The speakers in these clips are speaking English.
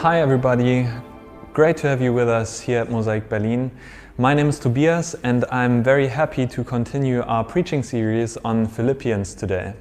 Hi, everybody. Great to have you with us here at Mosaic Berlin. My name is Tobias, and I'm very happy to continue our preaching series on Philippians today.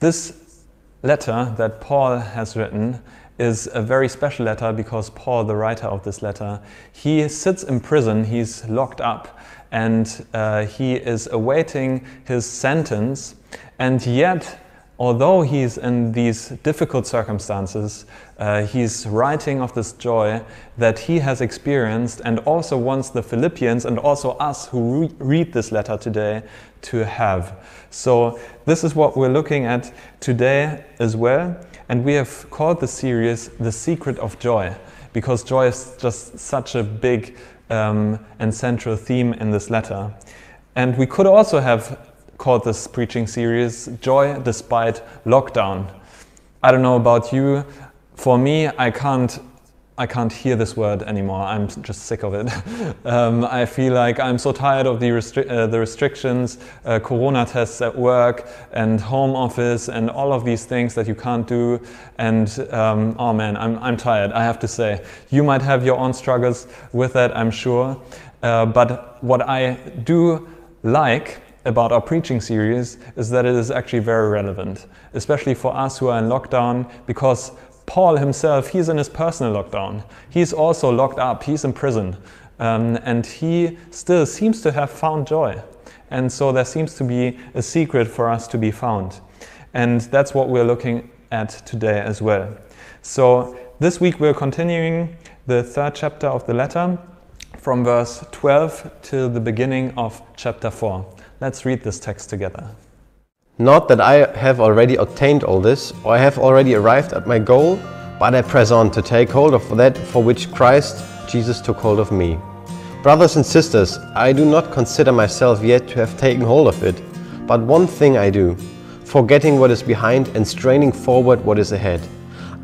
This letter that Paul has written is a very special letter because Paul, the writer of this letter, he sits in prison, he's locked up, and uh, he is awaiting his sentence, and yet although he's in these difficult circumstances, uh, he's writing of this joy that he has experienced and also wants the Philippians and also us who re- read this letter today to have. So, this is what we're looking at today as well. And we have called the series The Secret of Joy because joy is just such a big um, and central theme in this letter. And we could also have called this preaching series Joy Despite Lockdown. I don't know about you. For me, I can't. I can't hear this word anymore. I'm just sick of it. um, I feel like I'm so tired of the, restri- uh, the restrictions, uh, corona tests at work, and home office, and all of these things that you can't do. And um, oh man, I'm, I'm tired, I have to say. You might have your own struggles with that, I'm sure. Uh, but what I do like about our preaching series is that it is actually very relevant, especially for us who are in lockdown, because Paul himself, he's in his personal lockdown. He's also locked up, he's in prison, um, and he still seems to have found joy. And so there seems to be a secret for us to be found. And that's what we're looking at today as well. So this week we're continuing the third chapter of the letter from verse 12 till the beginning of chapter 4. Let's read this text together. Not that I have already obtained all this, or I have already arrived at my goal, but I press on to take hold of that for which Christ Jesus took hold of me. Brothers and sisters, I do not consider myself yet to have taken hold of it, but one thing I do, forgetting what is behind and straining forward what is ahead.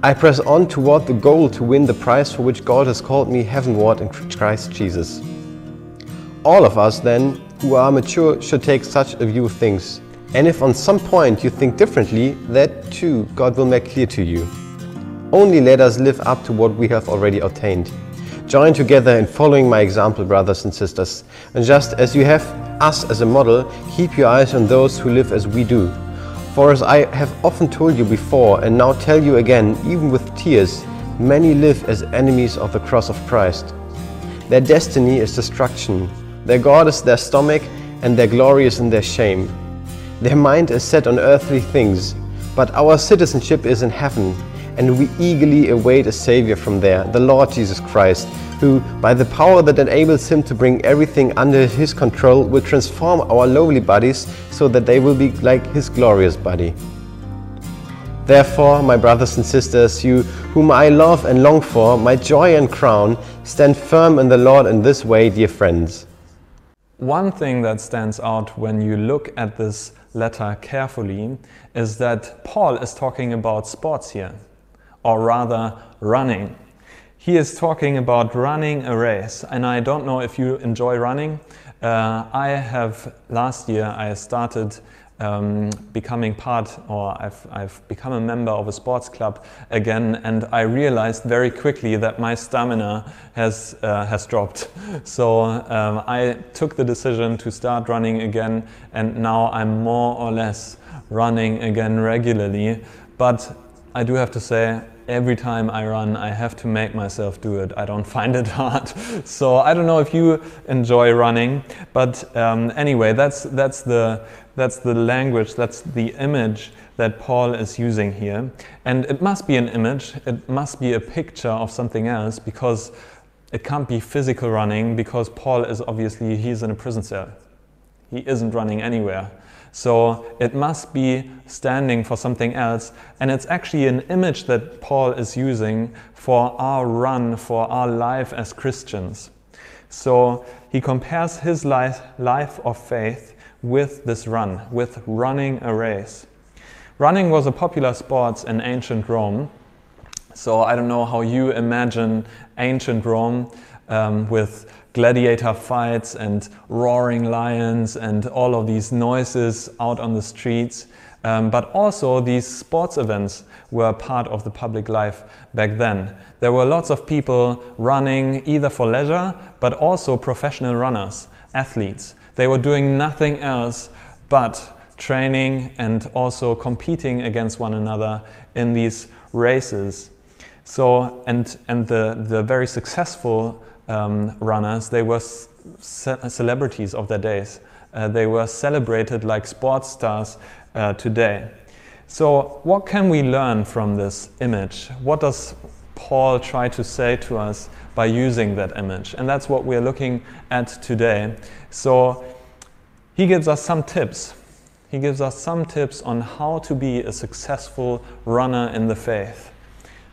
I press on toward the goal to win the prize for which God has called me heavenward in Christ Jesus. All of us, then, who are mature should take such a view of things. And if on some point you think differently, that too God will make clear to you. Only let us live up to what we have already attained. Join together in following my example, brothers and sisters. And just as you have us as a model, keep your eyes on those who live as we do. For as I have often told you before, and now tell you again, even with tears, many live as enemies of the cross of Christ. Their destiny is destruction their God is their stomach, and their glory is in their shame. Their mind is set on earthly things, but our citizenship is in heaven, and we eagerly await a Savior from there, the Lord Jesus Christ, who, by the power that enables him to bring everything under his control, will transform our lowly bodies so that they will be like his glorious body. Therefore, my brothers and sisters, you whom I love and long for, my joy and crown, stand firm in the Lord in this way, dear friends. One thing that stands out when you look at this letter carefully is that Paul is talking about sports here, or rather running. He is talking about running a race, and I don't know if you enjoy running. Uh, I have last year I started um, becoming part, or I've, I've become a member of a sports club again, and I realized very quickly that my stamina has, uh, has dropped. So um, I took the decision to start running again, and now I'm more or less running again regularly. But I do have to say, every time I run, I have to make myself do it. I don't find it hard. So I don't know if you enjoy running, but um, anyway, that's that's the that's the language, that's the image that Paul is using here. And it must be an image, it must be a picture of something else because it can't be physical running because Paul is obviously, he's in a prison cell. He isn't running anywhere. So it must be standing for something else. And it's actually an image that Paul is using for our run, for our life as Christians. So he compares his life, life of faith with this run, with running a race. Running was a popular sport in ancient Rome. So I don't know how you imagine ancient Rome um, with gladiator fights and roaring lions and all of these noises out on the streets. Um, but also, these sports events were part of the public life back then. There were lots of people running either for leisure, but also professional runners, athletes. They were doing nothing else but training and also competing against one another in these races. So, and, and the, the very successful um, runners, they were ce celebrities of their days. Uh, they were celebrated like sports stars uh, today. So, what can we learn from this image? What does Paul tried to say to us by using that image? And that's what we're looking at today. So, he gives us some tips. He gives us some tips on how to be a successful runner in the faith.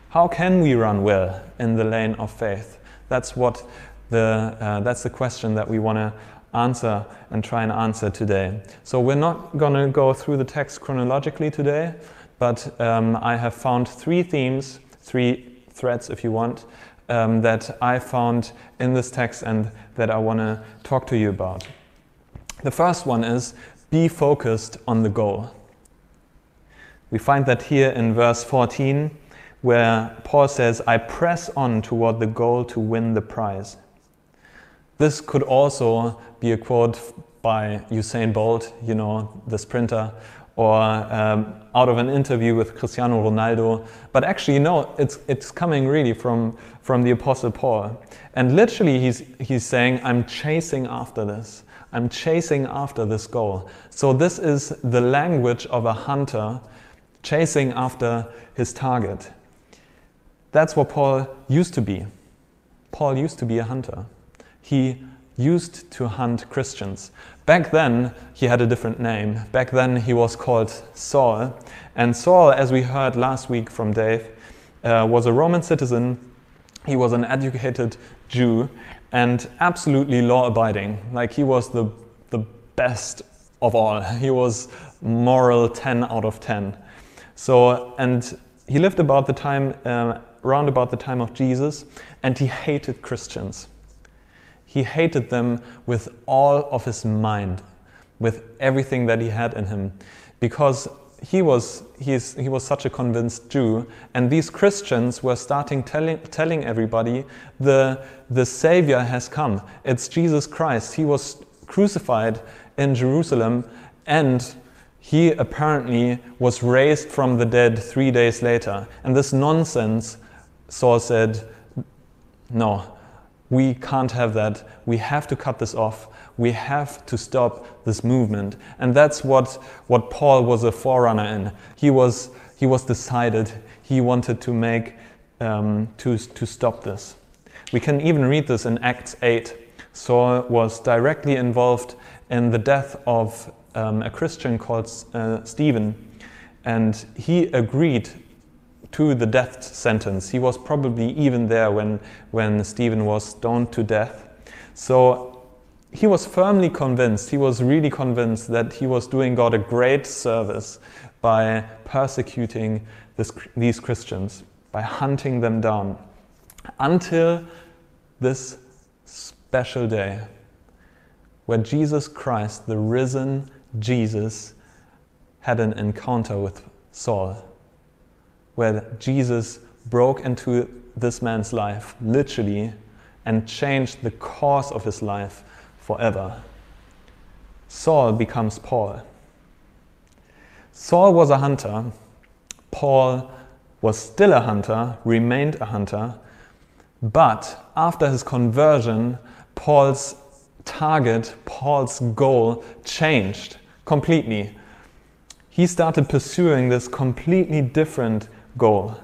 How can we run well in the lane of faith? That's what the, uh, that's the question that we want to answer and try and answer today. So we're not going to go through the text chronologically today, but um, I have found three themes, three threads if you want, um, that I found in this text and that I want to talk to you about. The first one is be focused on the goal. We find that here in verse 14, where Paul says, I press on toward the goal to win the prize. This could also be a quote by Usain Bolt, you know, the sprinter, or um, out of an interview with Cristiano Ronaldo. But actually, no, it's, it's coming really from, from the Apostle Paul. And literally, he's, he's saying, I'm chasing after this. I'm chasing after this goal. So, this is the language of a hunter chasing after his target. That's what Paul used to be. Paul used to be a hunter. He used to hunt Christians. Back then, he had a different name. Back then, he was called Saul. And Saul, as we heard last week from Dave, uh, was a Roman citizen. He was an educated Jew and absolutely law abiding. Like, he was the, the best of all. He was moral 10 out of 10. So, and he lived about the time, uh, around about the time of Jesus, and he hated Christians. He hated them with all of his mind, with everything that he had in him, because he was, he's, he was such a convinced Jew, and these Christians were starting telling, telling everybody the, the Savior has come. It's Jesus Christ. He was crucified in Jerusalem, and he apparently was raised from the dead three days later. And this nonsense, Saul said, no, we can't have that. We have to cut this off. We have to stop this movement. And that's what, what Paul was a forerunner in. He was, he was decided. He wanted to make, um, to, to stop this. We can even read this in Acts 8. Saul was directly involved in the death of um, a Christian called uh, Stephen. And he agreed to the death sentence. He was probably even there when, when Stephen was stoned to death. So he was firmly convinced, he was really convinced that he was doing God a great service by persecuting this, these Christians, by hunting them down, until this special day where Jesus Christ, the risen Jesus, had an encounter with Saul where Jesus broke into this man's life, literally, and changed the course of his life forever. Saul becomes Paul. Saul was a hunter. Paul was still a hunter, remained a hunter. But after his conversion, Paul's target, Paul's goal changed completely. He started pursuing this completely different goal.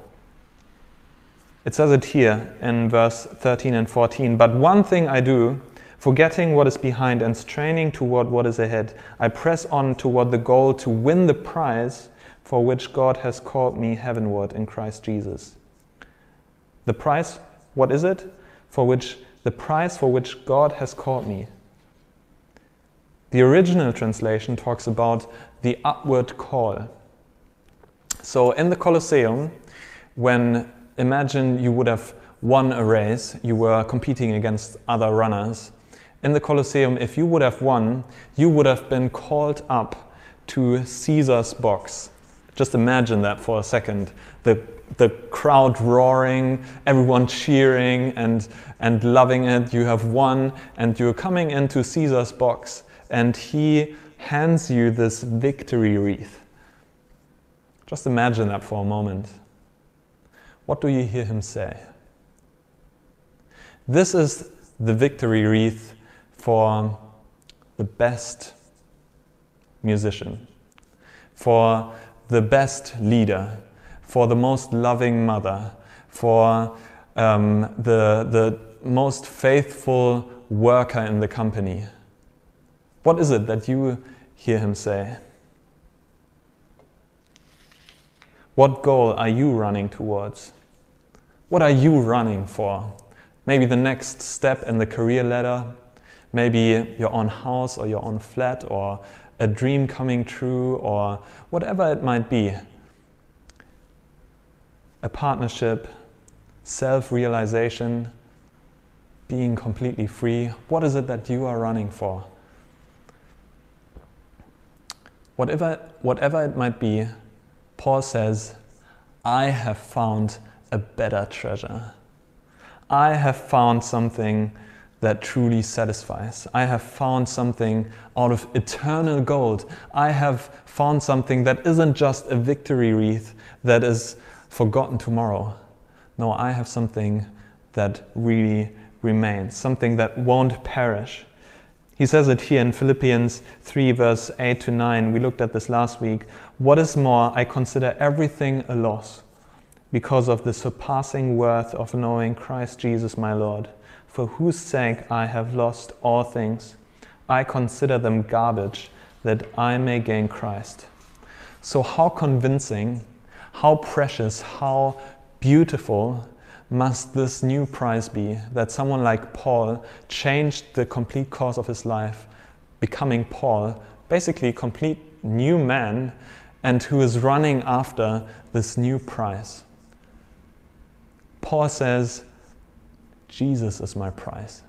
It says it here in verse 13 and 14. But one thing I do, forgetting what is behind and straining toward what is ahead, I press on toward the goal to win the prize for which God has called me heavenward in Christ Jesus. The prize, what is it? For which the prize for which God has called me. The original translation talks about the upward call. So in the Colosseum, when imagine you would have won a race, you were competing against other runners. In the Colosseum, if you would have won, you would have been called up to Caesar's box. Just imagine that for a second. The, the crowd roaring, everyone cheering and, and loving it. You have won, and you're coming into Caesar's box, and he hands you this victory wreath. Just imagine that for a moment. What do you hear him say? This is the victory wreath for the best musician, for the best leader, for the most loving mother, for um, the, the most faithful worker in the company. What is it that you hear him say? What goal are you running towards? What are you running for? Maybe the next step in the career ladder, maybe your own house or your own flat or a dream coming true or whatever it might be. A partnership, self realization, being completely free. What is it that you are running for? Whatever, whatever it might be, Paul says, I have found a better treasure. I have found something that truly satisfies. I have found something out of eternal gold. I have found something that isn't just a victory wreath that is forgotten tomorrow. No, I have something that really remains, something that won't perish. He says it here in Philippians 3, verse 8 to 9. We looked at this last week. What is more, I consider everything a loss because of the surpassing worth of knowing Christ Jesus my Lord, for whose sake I have lost all things. I consider them garbage that I may gain Christ. So, how convincing, how precious, how beautiful must this new prize be that someone like Paul changed the complete course of his life, becoming Paul, basically a complete new man, and who is running after this new prize. Paul says, Jesus is my prize.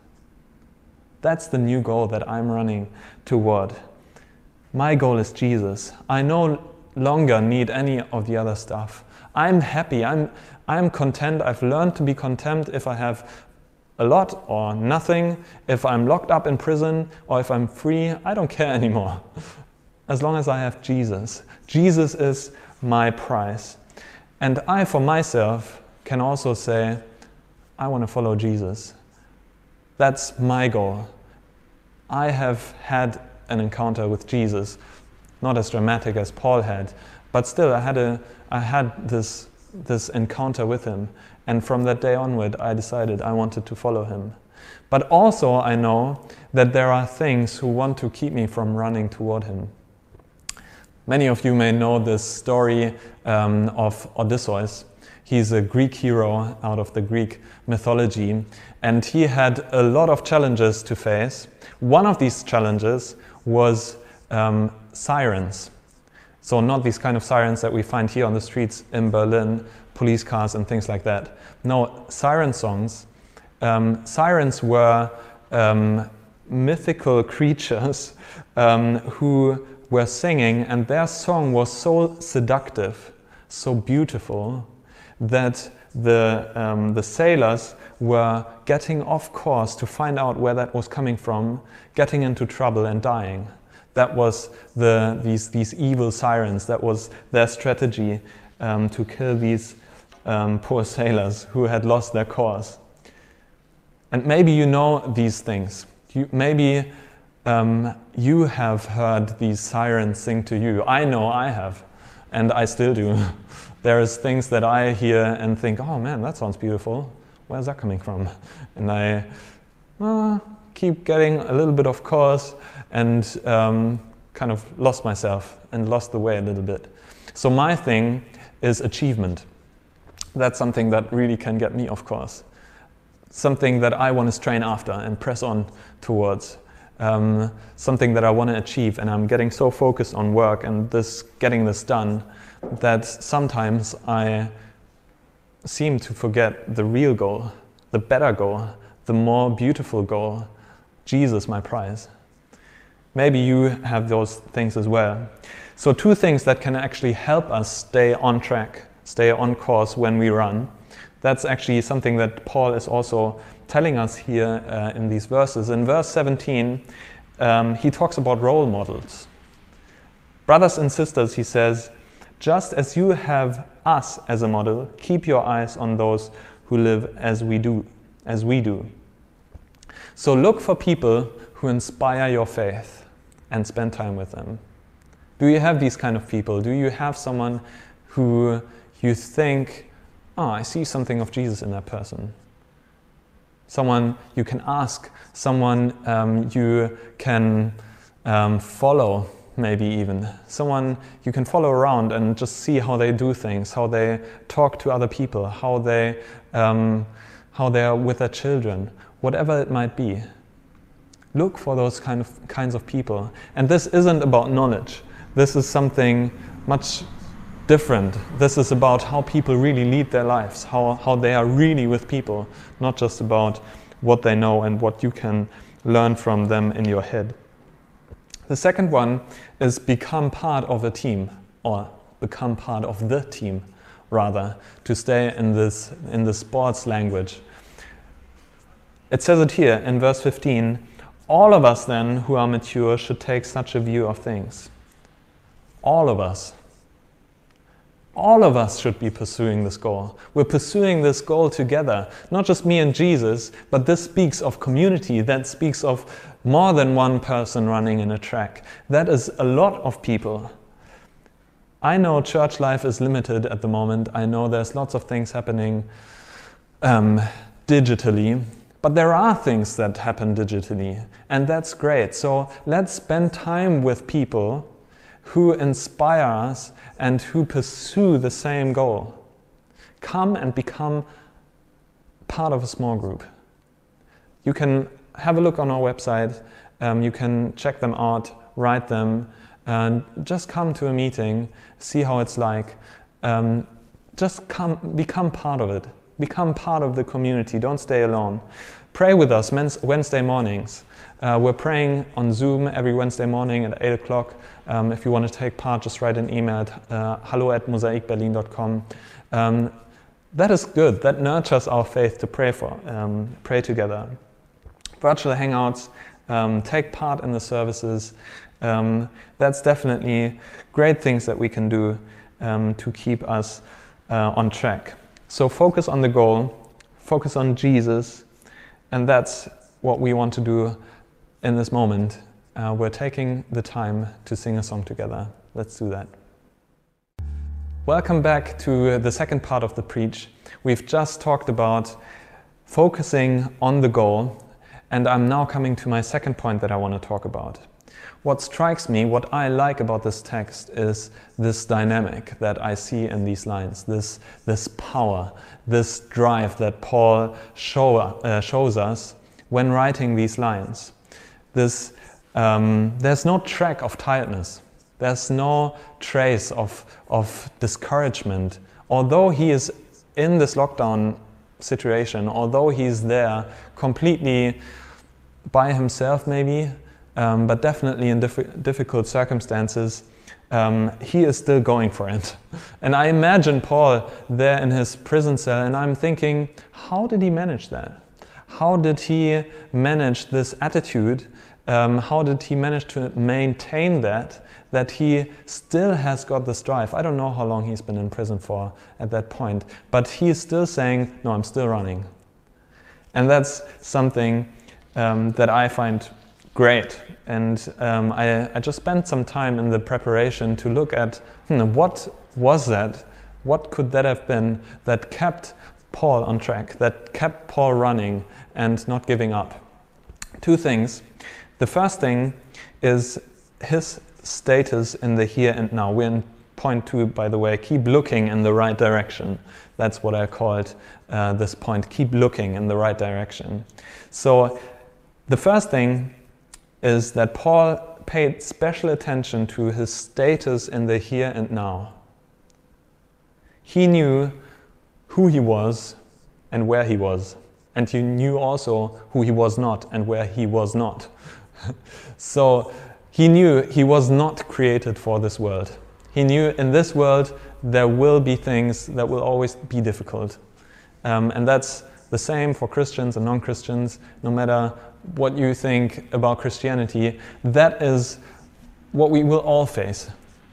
That's the new goal that I'm running toward. My goal is Jesus. I no longer need any of the other stuff. I'm happy. I'm, I'm content. I've learned to be content if I have a lot or nothing, if I'm locked up in prison or if I'm free. I don't care anymore. As long as I have Jesus. Jesus is my prize. And I, for myself, can also say, I want to follow Jesus. That's my goal. I have had an encounter with Jesus, not as dramatic as Paul had, but still I had, a, I had this, this encounter with him. And from that day onward, I decided I wanted to follow him. But also, I know that there are things who want to keep me from running toward him. Many of you may know this story um, of Odysseus. He's a Greek hero out of the Greek mythology, and he had a lot of challenges to face. One of these challenges was um, sirens. So, not these kind of sirens that we find here on the streets in Berlin, police cars, and things like that. No, siren songs. Um, sirens were um, mythical creatures um, who were singing, and their song was so seductive, so beautiful, that the, um, the sailors were getting off course to find out where that was coming from, getting into trouble and dying. That was the, these, these evil sirens, that was their strategy um, to kill these um, poor sailors who had lost their cause. And maybe you know these things. You, maybe um, you have heard these sirens sing to you. I know I have, and I still do. there's things that I hear and think, oh man, that sounds beautiful. Where's that coming from? And I uh, keep getting a little bit of course and um, kind of lost myself and lost the way a little bit. So my thing is achievement. That's something that really can get me of course. Something that I want to strain after and press on towards. Um, something that I want to achieve, and I'm getting so focused on work and this getting this done that sometimes I seem to forget the real goal, the better goal, the more beautiful goal Jesus, my prize. Maybe you have those things as well. So, two things that can actually help us stay on track, stay on course when we run. That's actually something that Paul is also telling us here uh, in these verses. In verse 17, um, he talks about role models. Brothers and sisters, he says, just as you have us as a model, keep your eyes on those who live as we do, as we do. So look for people who inspire your faith and spend time with them. Do you have these kind of people? Do you have someone who you think, oh, I see something of Jesus in that person? Someone you can ask, someone um, you can um, follow, maybe even. Someone you can follow around and just see how they do things, how they talk to other people, how they, um, how they are with their children, whatever it might be. Look for those kind of, kinds of people. And this isn't about knowledge. This is something much different. This is about how people really lead their lives, how, how they are really with people, not just about what they know and what you can learn from them in your head. The second one is become part of a team, or become part of the team, rather, to stay in this in the sports language. It says it here in verse 15 all of us then who are mature should take such a view of things. All of us. All of us should be pursuing this goal. We're pursuing this goal together, not just me and Jesus, but this speaks of community, that speaks of more than one person running in a track. That is a lot of people. I know church life is limited at the moment. I know there's lots of things happening um, digitally, but there are things that happen digitally, and that's great. So let's spend time with people who inspire us and who pursue the same goal. Come and become part of a small group. You can have a look on our website, um, you can check them out, write them, and just come to a meeting, see how it's like. Um, just come, become part of it. Become part of the community. Don't stay alone. Pray with us Wednesday mornings. Uh, we're praying on Zoom every Wednesday morning at 8 o'clock. Um, if you want to take part, just write an email at uh, hello at mosaicberlin.com. Um, that is good. That nurtures our faith to pray for, um, pray together. Virtual hangouts, um, take part in the services. Um, that's definitely great things that we can do um, to keep us uh, on track. So focus on the goal, focus on Jesus, and that's what we want to do in this moment, uh, we're taking the time to sing a song together. Let's do that. Welcome back to the second part of the preach. We've just talked about focusing on the goal, and I'm now coming to my second point that I want to talk about. What strikes me, what I like about this text is this dynamic that I see in these lines, this, this power, this drive that Paul show, uh, shows us when writing these lines this, um, there's no track of tiredness. There's no trace of, of discouragement. Although he is in this lockdown situation, although he's there completely by himself, maybe, um, but definitely in diff- difficult circumstances, um, he is still going for it. And I imagine Paul there in his prison cell, and I'm thinking, how did he manage that? How did he manage this attitude um, how did he manage to maintain that? That he still has got this drive. I don't know how long he's been in prison for at that point, but he is still saying, No, I'm still running. And that's something um, that I find great. And um, I, I, just spent some time in the preparation to look at hmm, what was that? What could that have been that kept Paul on track, that kept Paul running and not giving up? Two things. The first thing is his status in the here and now. We're in point two, by the way. Keep looking in the right direction. That's what I called uh, this point. Keep looking in the right direction. So, the first thing is that Paul paid special attention to his status in the here and now. He knew who he was and where he was, and he knew also who he was not and where he was not. so he knew he was not created for this world. He knew in this world there will be things that will always be difficult. Um, and that's the same for Christians and non Christians, no matter what you think about Christianity. That is what we will all face.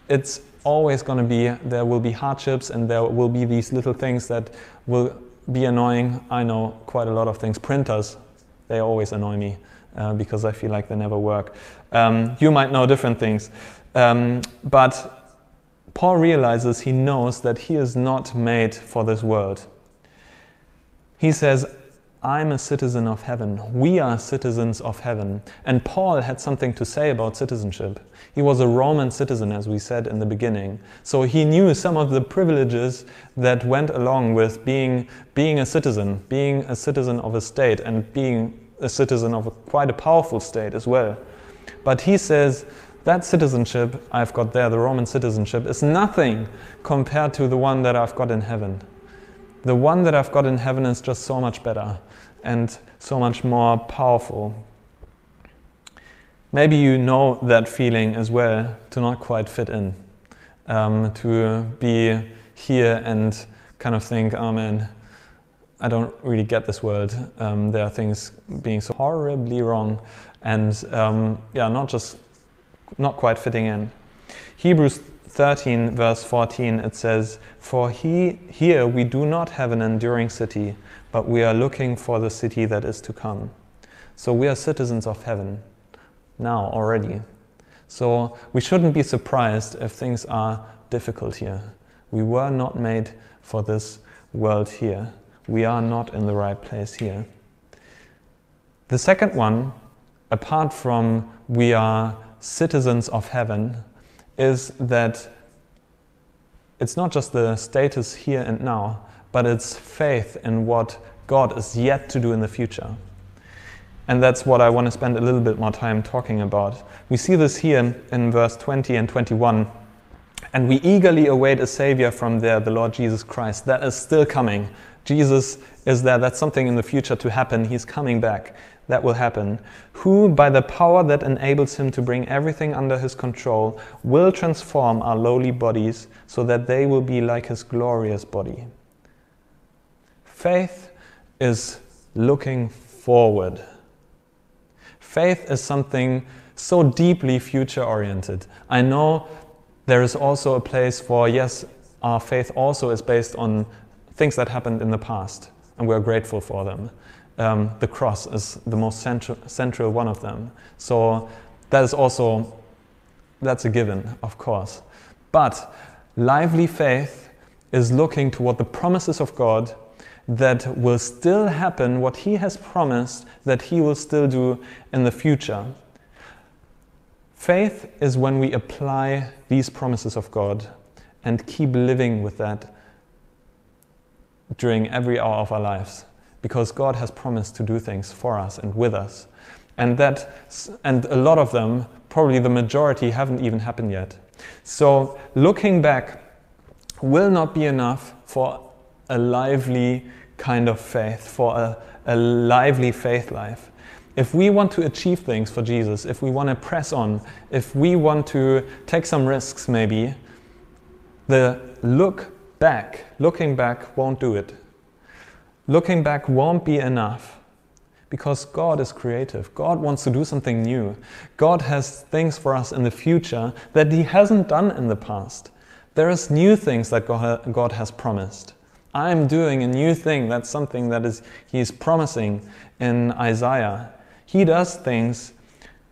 It's always going to be, there will be hardships and there will be these little things that will be annoying. I know quite a lot of things. Printers, they always annoy me uh, because I feel like they never work. Um, you might know different things. Um, but Paul realizes he knows that he is not made for this world. He says, I'm a citizen of heaven. We are citizens of heaven. And Paul had something to say about citizenship. He was a Roman citizen, as we said in the beginning. So he knew some of the privileges that went along with being, being a citizen, being a citizen of a state, and being a citizen of a, quite a powerful state as well. But he says, that citizenship I've got there, the Roman citizenship, is nothing compared to the one that I've got in heaven. The one that I've got in heaven is just so much better and so much more powerful. Maybe you know that feeling as well to not quite fit in, um, to be here and kind of think, oh man, I don't really get this world. Um, there are things being so horribly wrong, and um, yeah, not just not quite fitting in. Hebrews 13, verse 14, it says, For he, here we do not have an enduring city, but we are looking for the city that is to come. So we are citizens of heaven now already. So we shouldn't be surprised if things are difficult here. We were not made for this world here. We are not in the right place here. The second one, apart from we are citizens of heaven is that it's not just the status here and now, but it's faith in what God is yet to do in the future. And that's what I want to spend a little bit more time talking about. We see this here in verse 20 and 21. And we eagerly await a Savior from there, the Lord Jesus Christ. That is still coming. Jesus is there. That's something in the future to happen. He's coming back that will happen, who, by the power that enables him to bring everything under his control, will transform our lowly bodies so that they will be like his glorious body. Faith is looking forward. Faith is something so deeply future oriented. I know there is also a place for, yes, our faith also is based on things that happened in the past, and we're grateful for them um, the cross is the most central, central one of them. So that is also, that's a given, of course. But lively faith is looking toward the promises of God that will still happen, what He has promised that He will still do in the future. Faith is when we apply these promises of God and keep living with that during every hour of our lives because God has promised to do things for us and with us. And that and a lot of them, probably the majority haven't even happened yet. So looking back will not be enough for a lively kind of faith, for a, a lively faith life. If we want to achieve things for Jesus, if we want to press on, if we want to take some risks maybe, the look back, looking back won't do it. Looking back won't be enough because God is creative. God wants to do something new. God has things for us in the future that He hasn't done in the past. There is new things that God has promised. I'm doing a new thing. That's something that is He's promising in Isaiah. He does things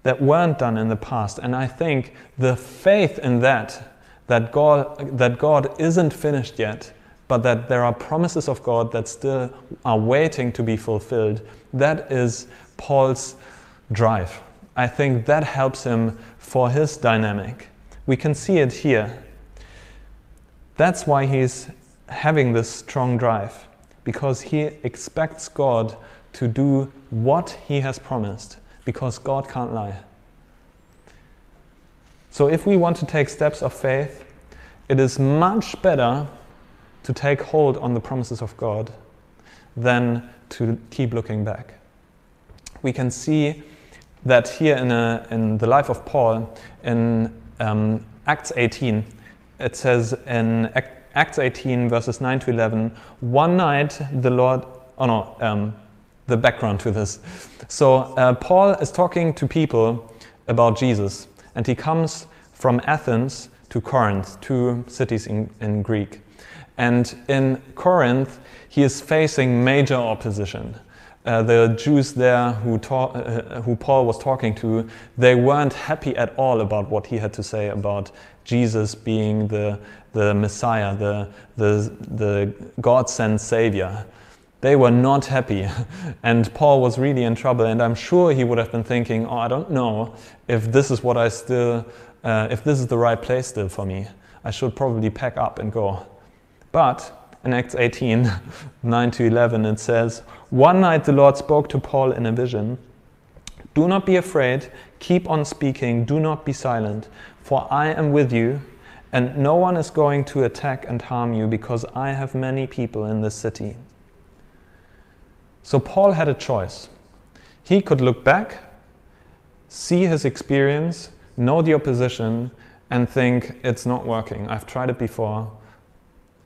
that weren't done in the past. And I think the faith in that, that God, that God isn't finished yet, but that there are promises of God that still are waiting to be fulfilled. That is Paul's drive. I think that helps him for his dynamic. We can see it here. That's why he's having this strong drive, because he expects God to do what he has promised, because God can't lie. So, if we want to take steps of faith, it is much better to take hold on the promises of God than to keep looking back. We can see that here in, a, in the life of Paul, in um, Acts 18, it says in Acts 18, verses 9 to 11, one night the Lord, oh no, um, the background to this. So uh, Paul is talking to people about Jesus, and he comes from Athens to Corinth, two cities in, in Greek. And in Corinth, he is facing major opposition. Uh, the Jews there who, ta- uh, who Paul was talking to, they weren't happy at all about what he had to say about Jesus being the, the Messiah, the, the, the God sent Savior. They were not happy, and Paul was really in trouble. And I'm sure he would have been thinking, Oh, I don't know if this is what I still, uh, if this is the right place still for me. I should probably pack up and go. But in Acts 18, 9 to 11, it says, One night the Lord spoke to Paul in a vision. Do not be afraid, keep on speaking, do not be silent, for I am with you, and no one is going to attack and harm you, because I have many people in this city. So Paul had a choice. He could look back, see his experience, know the opposition, and think, it's not working. I've tried it before.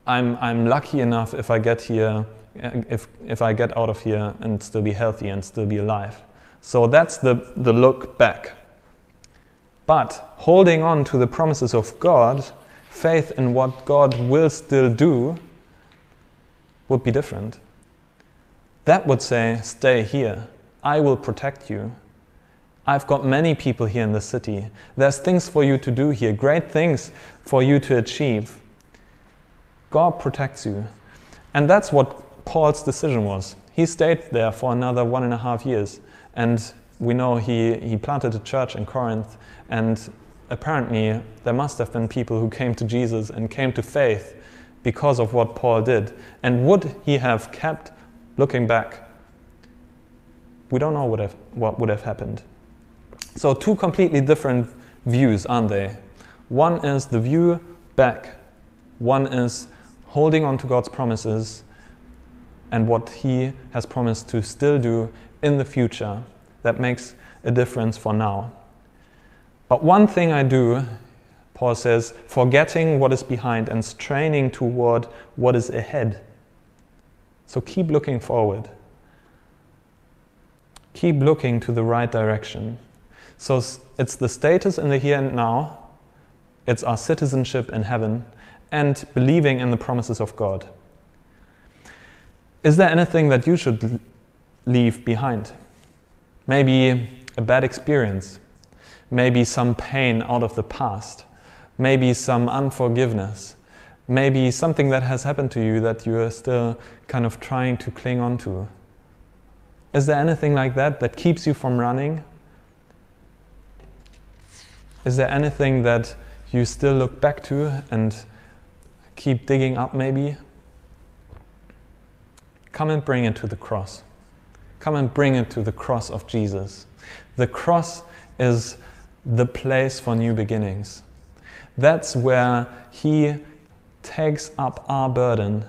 I'm, I'm lucky enough if I get here, if, if I get out of here and still be healthy and still be alive. So that's the, the look back. But holding on to the promises of God, faith in what God will still do, would be different. That would say, Stay here. I will protect you. I've got many people here in the city. There's things for you to do here, great things for you to achieve. God protects you. And that's what Paul's decision was. He stayed there for another one and a half years. And we know he, he planted a church in Corinth. And apparently, there must have been people who came to Jesus and came to faith because of what Paul did. And would he have kept looking back? We don't know what, have, what would have happened. So, two completely different views, aren't they? One is the view back, one is holding on to God's promises and what He has promised to still do in the future that makes a difference for now. But one thing I do, Paul says, forgetting what is behind and straining toward what is ahead. So keep looking forward. Keep looking to the right direction. So it's the status in the here and now, it's our citizenship in heaven, and believing in the promises of God. Is there anything that you should leave behind? Maybe a bad experience, maybe some pain out of the past, maybe some unforgiveness, maybe something that has happened to you that you are still kind of trying to cling on to. Is there anything like that that keeps you from running? Is there anything that you still look back to and keep digging up, maybe. Come and bring it to the cross. Come and bring it to the cross of Jesus. The cross is the place for new beginnings. That's where He takes up our burden,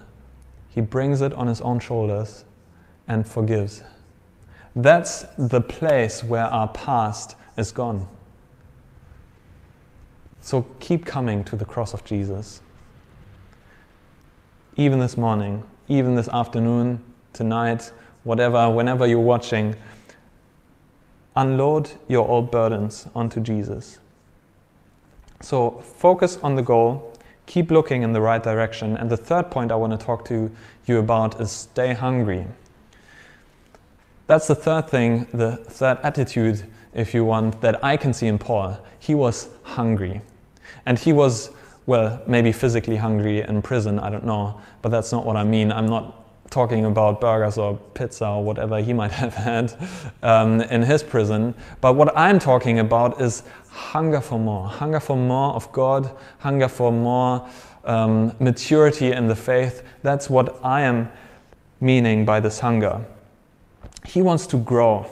He brings it on His own shoulders and forgives. That's the place where our past is gone. So keep coming to the cross of Jesus even this morning, even this afternoon, tonight, whatever, whenever you're watching, unload your old burdens onto Jesus. So focus on the goal, keep looking in the right direction. And the third point I want to talk to you about is stay hungry. That's the third thing, the third attitude, if you want, that I can see in Paul. He was hungry. And he was well, maybe physically hungry in prison, I don't know, but that's not what I mean. I'm not talking about burgers or pizza or whatever he might have had um, in his prison. But what I'm talking about is hunger for more, hunger for more of God, hunger for more um, maturity in the faith. That's what I am meaning by this hunger. He wants to grow,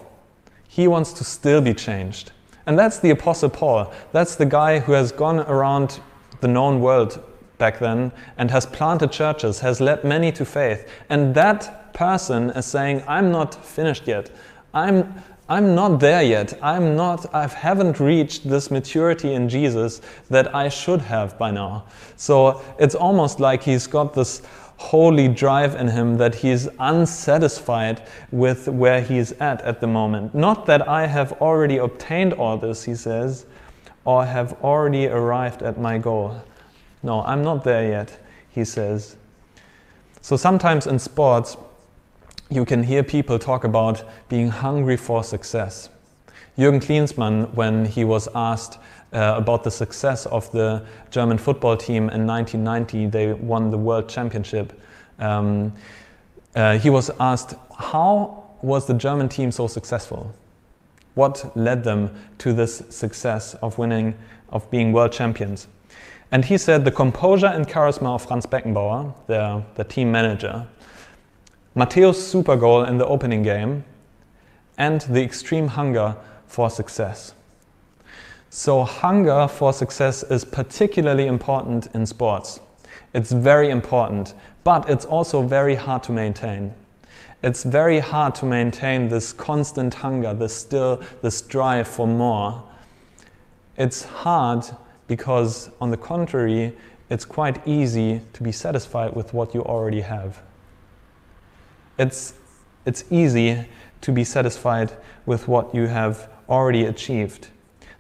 he wants to still be changed. And that's the Apostle Paul. That's the guy who has gone around the known world back then and has planted churches, has led many to faith. And that person is saying, I'm not finished yet. I'm, I'm not there yet. I'm not, I haven't reached this maturity in Jesus that I should have by now. So it's almost like he's got this holy drive in him that he's unsatisfied with where he's at at the moment. Not that I have already obtained all this, he says, or have already arrived at my goal. No, I'm not there yet, he says. So sometimes in sports, you can hear people talk about being hungry for success. Jürgen Klinsmann, when he was asked uh, about the success of the German football team in 1990, they won the world championship. Um, uh, he was asked, How was the German team so successful? What led them to this success of winning, of being world champions? And he said the composure and charisma of Franz Beckenbauer, the, the team manager, Matthäus' super goal in the opening game, and the extreme hunger for success. So, hunger for success is particularly important in sports. It's very important, but it's also very hard to maintain. It's very hard to maintain this constant hunger, this still this drive for more. It's hard because, on the contrary, it's quite easy to be satisfied with what you already have it's, it's easy to be satisfied with what you have already achieved.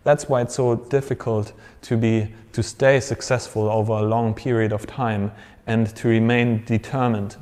That's why it's so difficult to, be, to stay successful over a long period of time and to remain determined.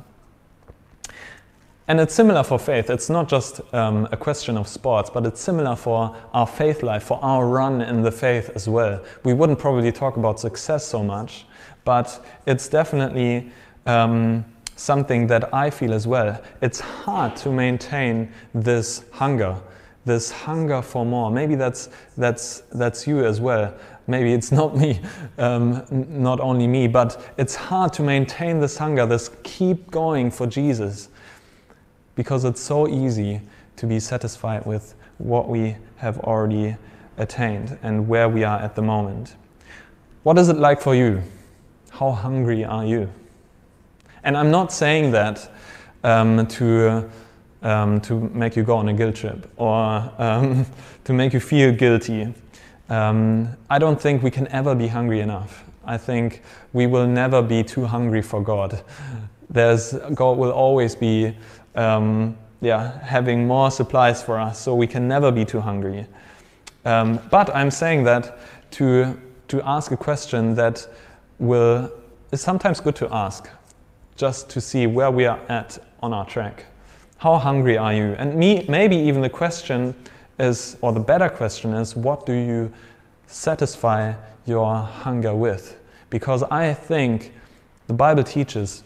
And it's similar for faith. It's not just um, a question of sports, but it's similar for our faith life, for our run in the faith as well. We wouldn't probably talk about success so much, but it's definitely um, something that I feel as well. It's hard to maintain this hunger, this hunger for more. Maybe that's, that's, that's you as well. Maybe it's not me, um, not only me, but it's hard to maintain this hunger, this keep going for Jesus, because it's so easy to be satisfied with what we have already attained and where we are at the moment. What is it like for you? How hungry are you? And I'm not saying that um, to, um, to make you go on a guilt trip or um, to make you feel guilty. Um, I don't think we can ever be hungry enough. I think we will never be too hungry for God. There's, God will always be um, yeah, having more supplies for us, so we can never be too hungry. Um, but I'm saying that to, to ask a question that will, is sometimes good to ask just to see where we are at on our track. How hungry are you? And me, maybe even the question is, or the better question is, what do you satisfy your hunger with? Because I think the Bible teaches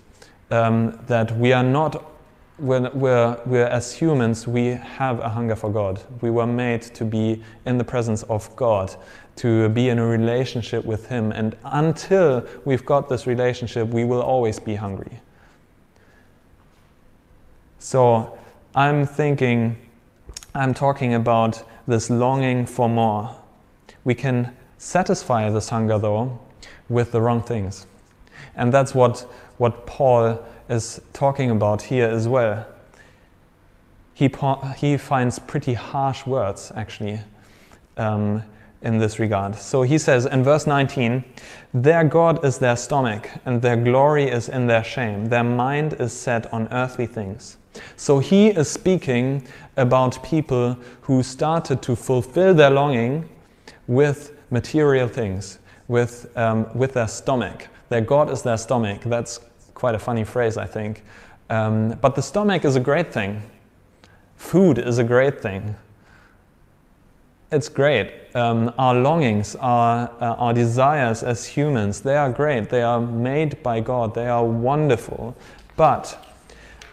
um, that we are not, we're, we're, we're, as humans, we have a hunger for God. We were made to be in the presence of God, to be in a relationship with Him. And until we've got this relationship, we will always be hungry. So I'm thinking, I'm talking about this longing for more. We can satisfy this hunger, though, with the wrong things. And that's what, what Paul is talking about here as well. He, he finds pretty harsh words, actually, um, in this regard. So he says in verse 19, Their God is their stomach, and their glory is in their shame. Their mind is set on earthly things. So he is speaking about people who started to fulfill their longing with material things, with, um, with their stomach. Their God is their stomach. That's quite a funny phrase, I think. Um, but the stomach is a great thing. Food is a great thing. It's great. Um, our longings, our, uh, our desires as humans, they are great. They are made by God. They are wonderful. But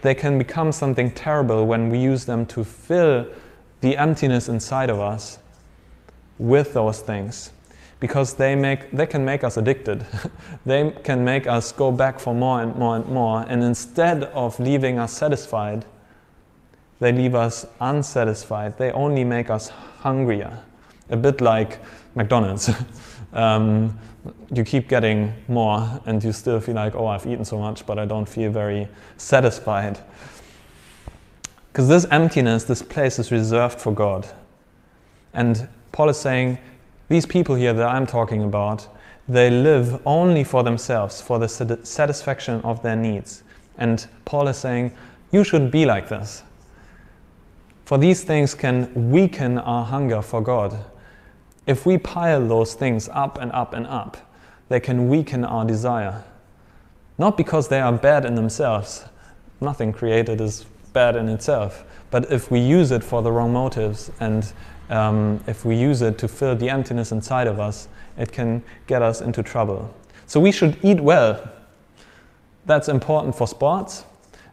they can become something terrible when we use them to fill the emptiness inside of us with those things because they, make, they can make us addicted. they can make us go back for more and more and more. And instead of leaving us satisfied, they leave us unsatisfied. They only make us hungrier. A bit like McDonald's. um, you keep getting more and you still feel like, oh, I've eaten so much, but I don't feel very satisfied. Because this emptiness, this place is reserved for God. And Paul is saying, these people here that I'm talking about, they live only for themselves, for the satisfaction of their needs. And Paul is saying, you shouldn't be like this. For these things can weaken our hunger for God. If we pile those things up and up and up, they can weaken our desire. Not because they are bad in themselves, nothing created is bad in itself, but if we use it for the wrong motives and um, if we use it to fill the emptiness inside of us, it can get us into trouble. So we should eat well. That's important for sports,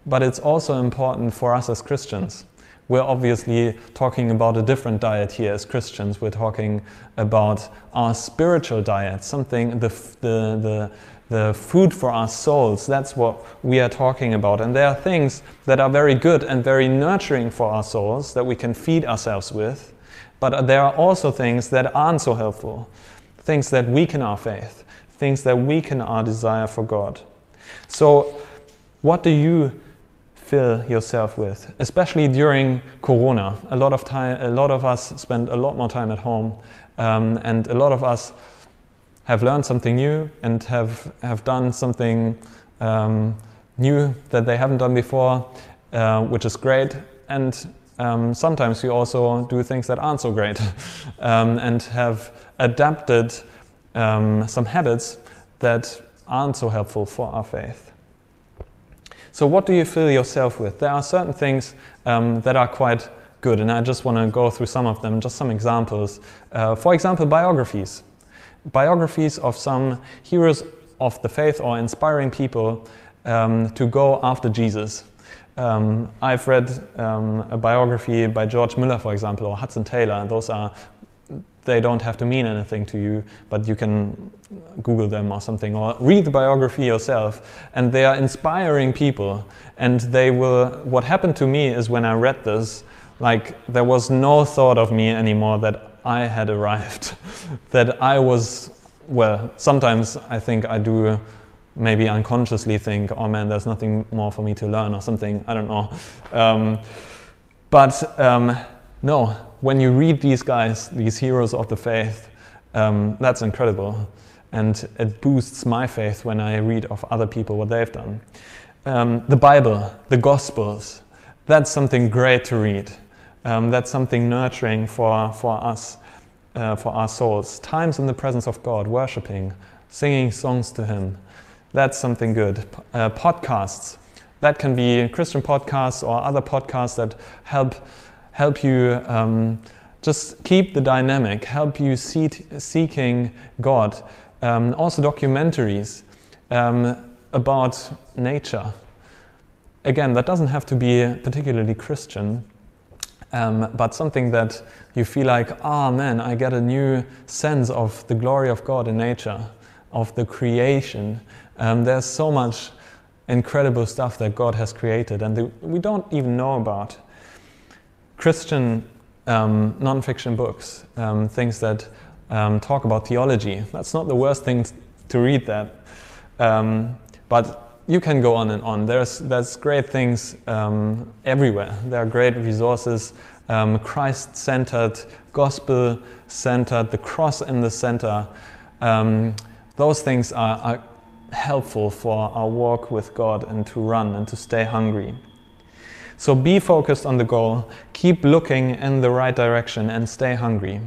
but it's also important for us as Christians. We're obviously talking about a different diet here as Christians. We're talking about our spiritual diet, something, the, the, the, the food for our souls. That's what we are talking about. And there are things that are very good and very nurturing for our souls that we can feed ourselves with. But there are also things that aren't so helpful, things that weaken our faith, things that weaken our desire for God. So, what do you fill yourself with? Especially during Corona, a lot of time, a lot of us spend a lot more time at home, um, and a lot of us have learned something new and have have done something um, new that they haven't done before, uh, which is great. And um, sometimes we also do things that aren't so great um, and have adapted um, some habits that aren't so helpful for our faith. So, what do you fill yourself with? There are certain things um, that are quite good, and I just want to go through some of them, just some examples. Uh, for example, biographies. Biographies of some heroes of the faith or inspiring people um, to go after Jesus. Um, I've read um, a biography by George Müller, for example, or Hudson Taylor. Those are, they don't have to mean anything to you, but you can Google them or something, or read the biography yourself. And they are inspiring people. And they will, what happened to me is when I read this, like there was no thought of me anymore that I had arrived, that I was, well, sometimes I think I do maybe unconsciously think, oh man, there's nothing more for me to learn or something. I don't know. Um, but um, no, when you read these guys, these heroes of the faith, um, that's incredible. And it boosts my faith when I read of other people what they've done. Um, the Bible, the Gospels, that's something great to read. Um, that's something nurturing for, for us, uh, for our souls. Times in the presence of God, worshiping, singing songs to Him. That's something good. Uh, podcasts. That can be Christian podcasts or other podcasts that help help you um, just keep the dynamic, help you see seeking God. Um, also documentaries um, about nature. Again, that doesn't have to be particularly Christian, um, but something that you feel like, ah, oh, man, I get a new sense of the glory of God in nature, of the creation, um, there's so much incredible stuff that God has created and the, we don't even know about. Christian um, non-fiction books, um, things that um, talk about theology. That's not the worst thing to read that. Um, but you can go on and on. There's, there's great things um, everywhere. There are great resources, Christ-centered, gospel-centered, the cross in the center. Those things are, are helpful for our walk with God and to run and to stay hungry. So be focused on the goal, keep looking in the right direction, and stay hungry.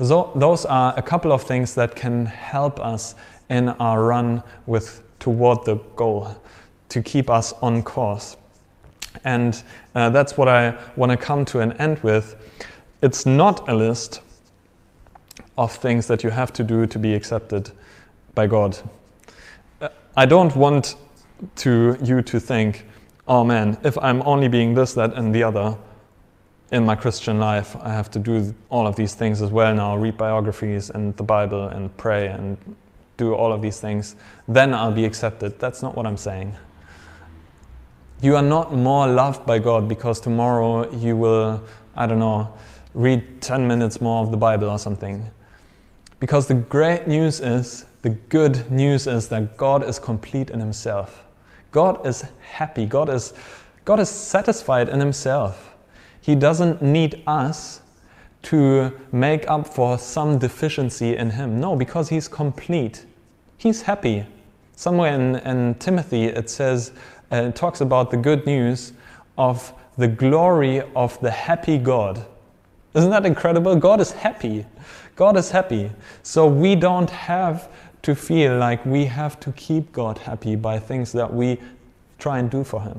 So those are a couple of things that can help us in our run with toward the goal to keep us on course. And uh, that's what I want to come to an end with. It's not a list of things that you have to do to be accepted by God. I don't want to you to think, oh man, if I'm only being this, that, and the other in my Christian life, I have to do all of these things as well now, read biographies and the Bible and pray and do all of these things, then I'll be accepted. That's not what I'm saying. You are not more loved by God because tomorrow you will, I don't know, read 10 minutes more of the Bible or something. Because the great news is, the good news is that God is complete in Himself. God is happy. God is, God is satisfied in Himself. He doesn't need us to make up for some deficiency in Him. No, because He's complete. He's happy. Somewhere in, in Timothy it says, uh, it talks about the good news of the glory of the happy God. Isn't that incredible? God is happy. God is happy. So we don't have to feel like we have to keep God happy by things that we try and do for Him.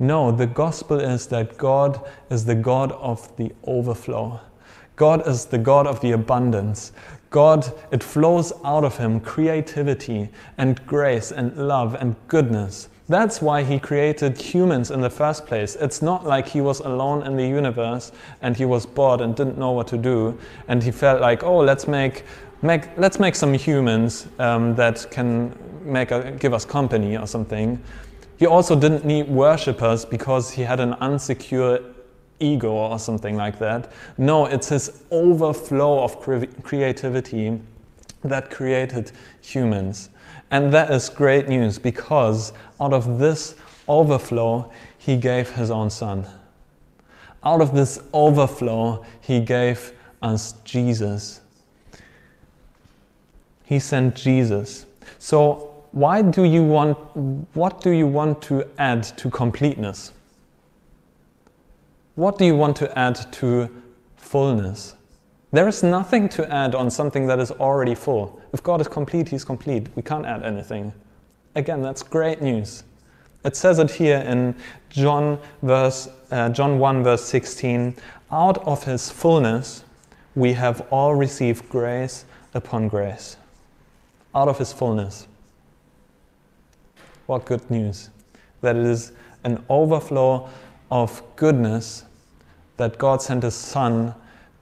No, the gospel is that God is the God of the overflow. God is the God of the abundance. God, it flows out of Him creativity and grace and love and goodness. That's why He created humans in the first place. It's not like He was alone in the universe and He was bored and didn't know what to do and He felt like, oh, let's make, make, let's make some humans um, that can make a, give us company or something. He also didn't need worshippers because he had an unsecure ego or something like that. No, it's his overflow of cre- creativity that created humans. And that is great news because out of this overflow, he gave his own son. Out of this overflow, he gave us Jesus. He sent Jesus. So why do you want, what do you want to add to completeness? What do you want to add to fullness? There is nothing to add on something that is already full. If God is complete, He's complete. We can't add anything. Again, that's great news. It says it here in John, verse, uh, John 1, verse 16 Out of His fullness, we have all received grace upon grace. Out of His fullness. What good news! That it is an overflow of goodness that God sent His Son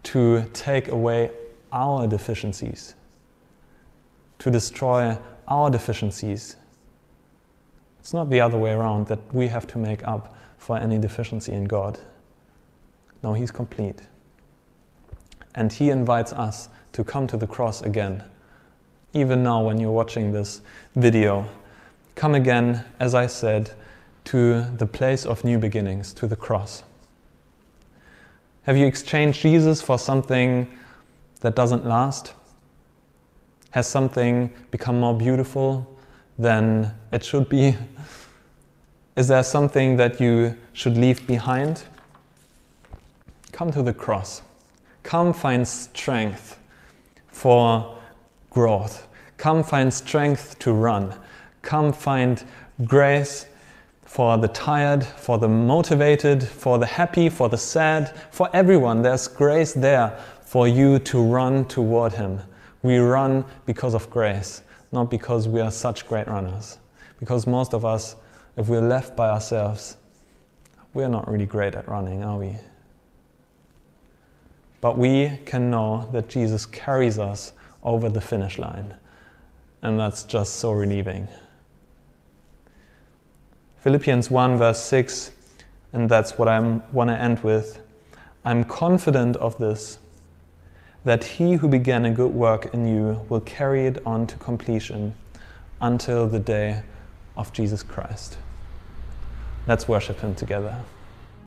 to take away our deficiencies, to destroy our deficiencies. It's not the other way around that we have to make up for any deficiency in God. No, He's complete. And He invites us to come to the cross again. Even now, when you're watching this video, come again, as I said, to the place of new beginnings, to the cross. Have you exchanged Jesus for something that doesn't last? Has something become more beautiful than it should be? Is there something that you should leave behind? Come to the cross. Come find strength for growth. Come find strength to run. Come find grace for the tired, for the motivated, for the happy, for the sad, for everyone. There's grace there for you to run toward Him. We run because of grace, not because we are such great runners. Because most of us, if we're left by ourselves, we're not really great at running, are we? But we can know that Jesus carries us over the finish line. And that's just so relieving. Philippians 1, verse 6, and that's what I want to end with. I'm confident of this, that he who began a good work in you will carry it on to completion until the day of Jesus Christ. Let's worship him together.